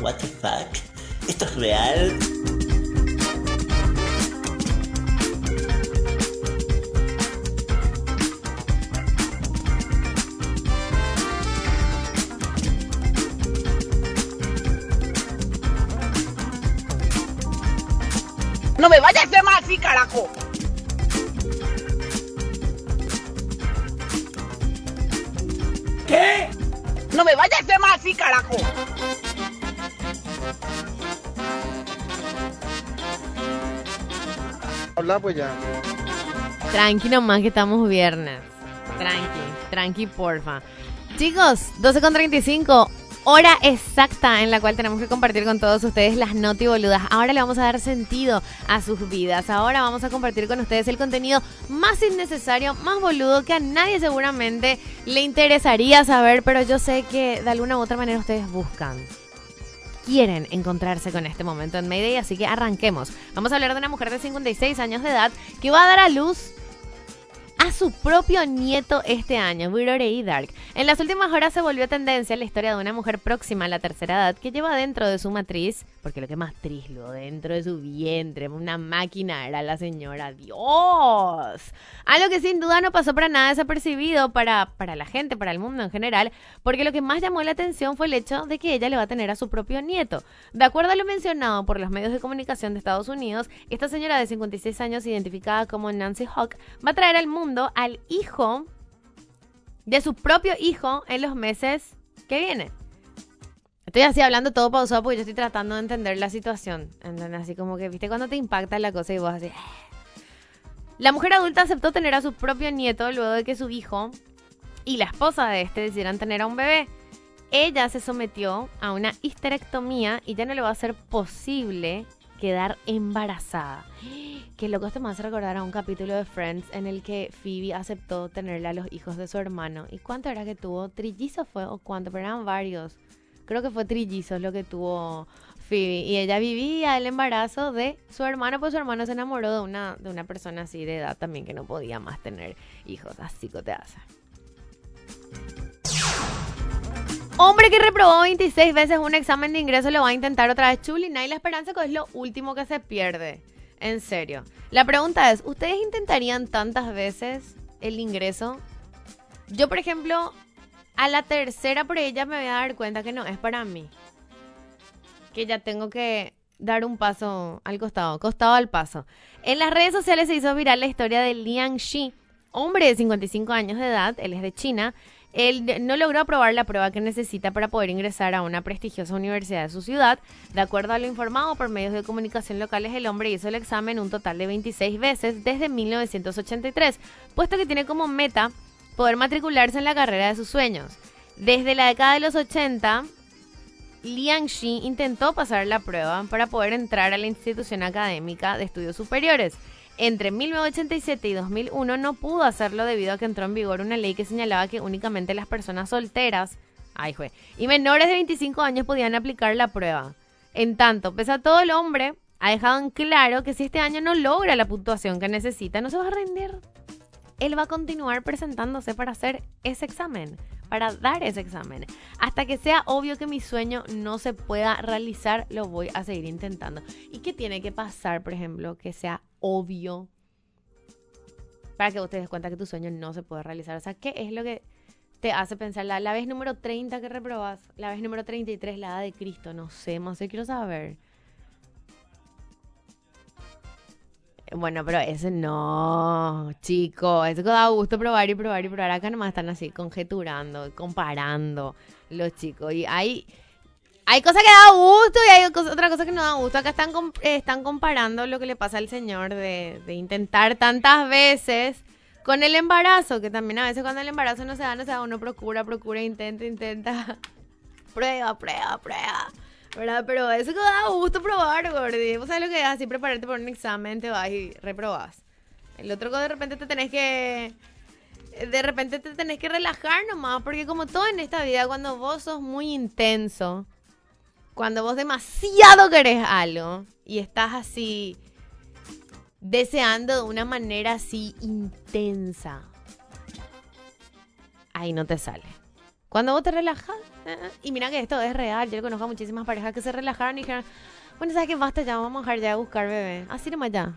What the fuck? ¿Esto es real? A hacer más así, carajo. Habla pues ya. Tranqui nomás que estamos viernes. Tranqui, tranqui, porfa. Chicos, 12 con 35, hora exacta en la cual tenemos que compartir con todos ustedes las noti boludas. Ahora le vamos a dar sentido a sus vidas. Ahora vamos a compartir con ustedes el contenido más innecesario, más boludo que a nadie seguramente le interesaría saber, pero yo sé que de alguna u otra manera ustedes buscan quieren encontrarse con este momento en Mayday, así que arranquemos. Vamos a hablar de una mujer de 56 años de edad que va a dar a luz a su propio nieto este año, Virorei Dark. En las últimas horas se volvió tendencia la historia de una mujer próxima a la tercera edad que lleva dentro de su matriz, porque lo que más trislo, dentro de su vientre, una máquina era la señora Dios. Algo que sin duda no pasó para nada desapercibido para, para la gente, para el mundo en general, porque lo que más llamó la atención fue el hecho de que ella le va a tener a su propio nieto. De acuerdo a lo mencionado por los medios de comunicación de Estados Unidos, esta señora de 56 años, identificada como Nancy Hawk, va a traer al mundo al hijo de su propio hijo en los meses que vienen. Estoy así hablando todo pausado porque yo estoy tratando de entender la situación. ¿entendés? Así como que, viste, cuando te impacta la cosa y vos así... La mujer adulta aceptó tener a su propio nieto luego de que su hijo y la esposa de este decidieran tener a un bebé. Ella se sometió a una histerectomía y ya no le va a ser posible quedar embarazada. Que loco esto me hace recordar a un capítulo de Friends en el que Phoebe aceptó tenerle a los hijos de su hermano. ¿Y cuánto era que tuvo? ¿Trillizos fue o cuánto? Pero eran varios. Creo que fue trillizos lo que tuvo Phoebe. Y ella vivía el embarazo de su hermano, pues su hermano se enamoró de una, de una persona así de edad también que no podía más tener hijos. Así que te hace. Hombre que reprobó 26 veces un examen de ingreso lo va a intentar otra vez Chulina y la esperanza que es lo último que se pierde. En serio. La pregunta es, ¿ustedes intentarían tantas veces el ingreso? Yo, por ejemplo, a la tercera por ella me voy a dar cuenta que no es para mí. Que ya tengo que dar un paso al costado, costado al paso. En las redes sociales se hizo viral la historia de Liang Shi, hombre de 55 años de edad, él es de China. Él no logró aprobar la prueba que necesita para poder ingresar a una prestigiosa universidad de su ciudad. De acuerdo a lo informado por medios de comunicación locales, el hombre hizo el examen un total de 26 veces desde 1983, puesto que tiene como meta poder matricularse en la carrera de sus sueños. Desde la década de los 80, Liang Shi intentó pasar la prueba para poder entrar a la institución académica de estudios superiores. Entre 1987 y 2001 no pudo hacerlo debido a que entró en vigor una ley que señalaba que únicamente las personas solteras ay, jue, y menores de 25 años podían aplicar la prueba. En tanto, pese a todo el hombre, ha dejado en claro que si este año no logra la puntuación que necesita, no se va a rendir. Él va a continuar presentándose para hacer ese examen, para dar ese examen. Hasta que sea obvio que mi sueño no se pueda realizar, lo voy a seguir intentando. ¿Y qué tiene que pasar, por ejemplo, que sea obvio para que vos te des cuenta que tu sueño no se puede realizar? O sea, ¿qué es lo que te hace pensar? La, vez número 30 que reprobas, la vez número 33, la edad de Cristo, no sé, sé, quiero saber. Bueno, pero ese no, chico, eso da gusto probar y probar y probar. Acá nomás están así conjeturando, comparando los chicos. Y hay, hay cosas que da gusto y hay cos- otra cosa que no da gusto. Acá están, están comparando lo que le pasa al señor de, de intentar tantas veces con el embarazo, que también a veces cuando el embarazo no se da, no se da, uno procura, procura, intenta, intenta. Prueba, prueba, prueba. ¿Verdad? Pero eso que da gusto probar, gordi. ¿Vos sabés lo que es? Así prepararte para un examen, te vas y reprobas. El otro que de repente te tenés que... De repente te tenés que relajar nomás, porque como todo en esta vida, cuando vos sos muy intenso, cuando vos demasiado querés algo y estás así deseando de una manera así intensa, ahí no te sale. Cuando vos te relajas, y mira que esto es real, yo conozco a muchísimas parejas que se relajaron y dijeron, bueno, ¿sabes qué? Basta ya, vamos a dejar ya a buscar bebé. Así nomás ya.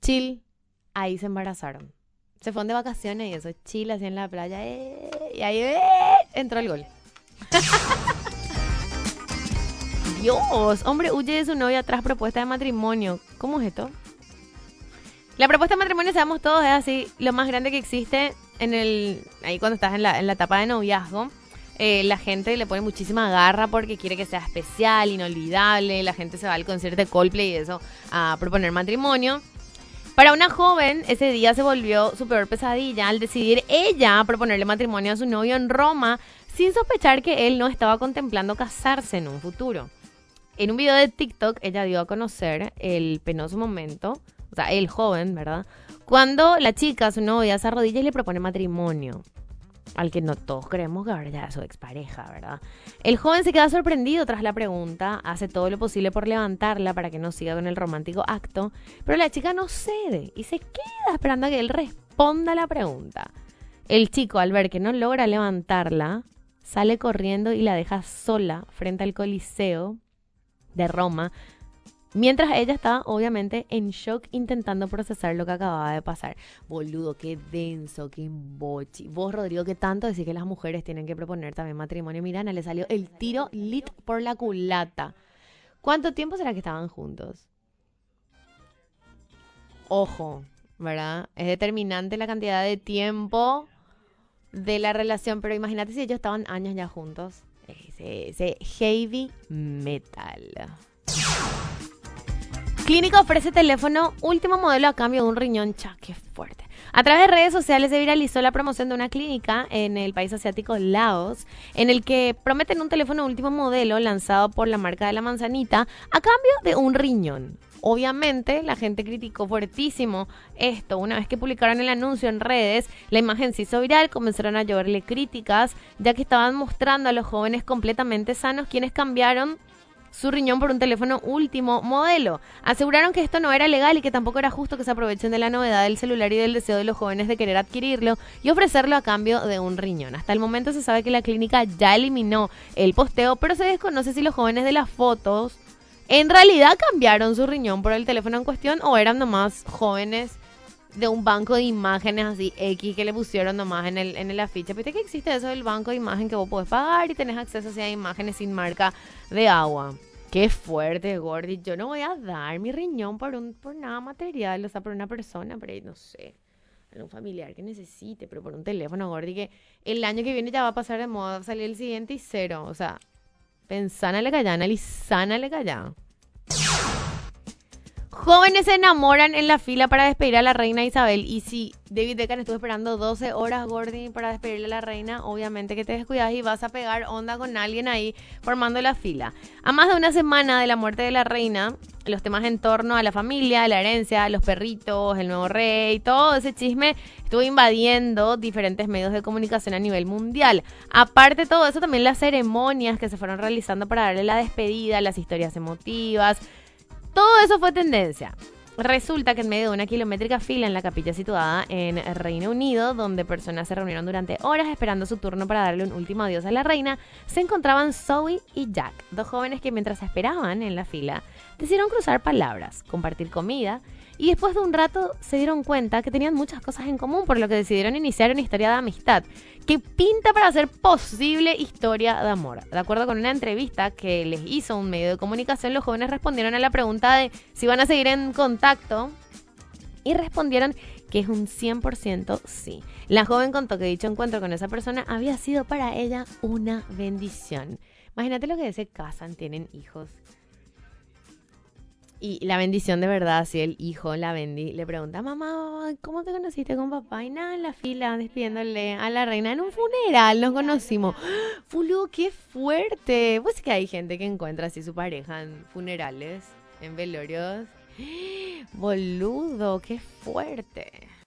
Chill. Ahí se embarazaron. Se fueron de vacaciones y eso, chill así en la playa. eh, y ahí eh, entró el gol. Dios, hombre huye de su novia tras propuesta de matrimonio. ¿Cómo es esto? La propuesta de matrimonio, sabemos todos, es así, lo más grande que existe en el. Ahí cuando estás en la, en la etapa de noviazgo. Eh, la gente le pone muchísima garra porque quiere que sea especial, inolvidable. La gente se va al concierto de Coldplay y eso a proponer matrimonio. Para una joven, ese día se volvió su peor pesadilla al decidir ella proponerle matrimonio a su novio en Roma sin sospechar que él no estaba contemplando casarse en un futuro. En un video de TikTok, ella dio a conocer el penoso momento, o sea, el joven, ¿verdad? Cuando la chica, su novia, se arrodilla y le propone matrimonio. Al que no todos creemos que ahora ya su expareja, ¿verdad? El joven se queda sorprendido tras la pregunta, hace todo lo posible por levantarla para que no siga con el romántico acto, pero la chica no cede y se queda esperando a que él responda la pregunta. El chico, al ver que no logra levantarla, sale corriendo y la deja sola frente al Coliseo de Roma, mientras ella está obviamente en shock intentando procesar lo que acababa de pasar. Boludo, qué denso, qué embochi. Vos, Rodrigo, que tanto decís que las mujeres tienen que proponer también matrimonio. Mirana, le salió el tiro lit por la culata. ¿Cuánto tiempo será que estaban juntos? Ojo, ¿verdad? Es determinante la cantidad de tiempo de la relación, pero imagínate si ellos estaban años ya juntos. Ese, ese heavy metal. Clínica ofrece teléfono último modelo a cambio de un riñón. Cha, qué fuerte. A través de redes sociales se viralizó la promoción de una clínica en el país asiático Laos, en el que prometen un teléfono último modelo lanzado por la marca de la manzanita a cambio de un riñón. Obviamente, la gente criticó fuertísimo esto. Una vez que publicaron el anuncio en redes, la imagen se hizo viral, comenzaron a lloverle críticas, ya que estaban mostrando a los jóvenes completamente sanos quienes cambiaron su riñón por un teléfono último modelo. Aseguraron que esto no era legal y que tampoco era justo que se aprovechen de la novedad del celular y del deseo de los jóvenes de querer adquirirlo y ofrecerlo a cambio de un riñón. Hasta el momento se sabe que la clínica ya eliminó el posteo, pero se desconoce si los jóvenes de las fotos en realidad cambiaron su riñón por el teléfono en cuestión o eran nomás jóvenes de un banco de imágenes así X que le pusieron nomás en el, en el afiche. Viste que existe eso del banco de imagen que vos podés pagar y tenés acceso así a imágenes sin marca de agua. Qué fuerte, Gordy. Yo no voy a dar mi riñón por un por nada material, o sea, por una persona, pero no sé. Algún familiar que necesite, pero por un teléfono, Gordy, que el año que viene ya va a pasar de moda, va a salir el siguiente y cero. O sea, pensánale callá, analizánale callá. Jóvenes se enamoran en la fila para despedir a la reina Isabel. Y si David Beckham estuvo esperando 12 horas, Gordy, para despedirle a la reina, obviamente que te descuidas y vas a pegar onda con alguien ahí formando la fila. A más de una semana de la muerte de la reina, los temas en torno a la familia, la herencia, los perritos, el nuevo rey, todo ese chisme estuvo invadiendo diferentes medios de comunicación a nivel mundial. Aparte de todo eso, también las ceremonias que se fueron realizando para darle la despedida, las historias emotivas. Todo eso fue tendencia. Resulta que en medio de una kilométrica fila en la capilla situada en Reino Unido, donde personas se reunieron durante horas esperando su turno para darle un último adiós a la reina, se encontraban Zoe y Jack, dos jóvenes que mientras esperaban en la fila decidieron cruzar palabras, compartir comida y después de un rato se dieron cuenta que tenían muchas cosas en común, por lo que decidieron iniciar una historia de amistad que pinta para ser posible historia de amor. De acuerdo con una entrevista que les hizo un medio de comunicación, los jóvenes respondieron a la pregunta de si van a seguir en contacto y respondieron que es un 100% sí. La joven contó que dicho encuentro con esa persona había sido para ella una bendición. Imagínate lo que se casan, tienen hijos y la bendición de verdad, si el hijo, la bendi, le pregunta, mamá, ¿cómo te conociste con papá? Y nada, en la fila, despidiéndole a la reina en un funeral, nos conocimos. Fulú, qué fuerte. Pues que hay gente que encuentra así su pareja en funerales, en velorios. Boludo, qué fuerte.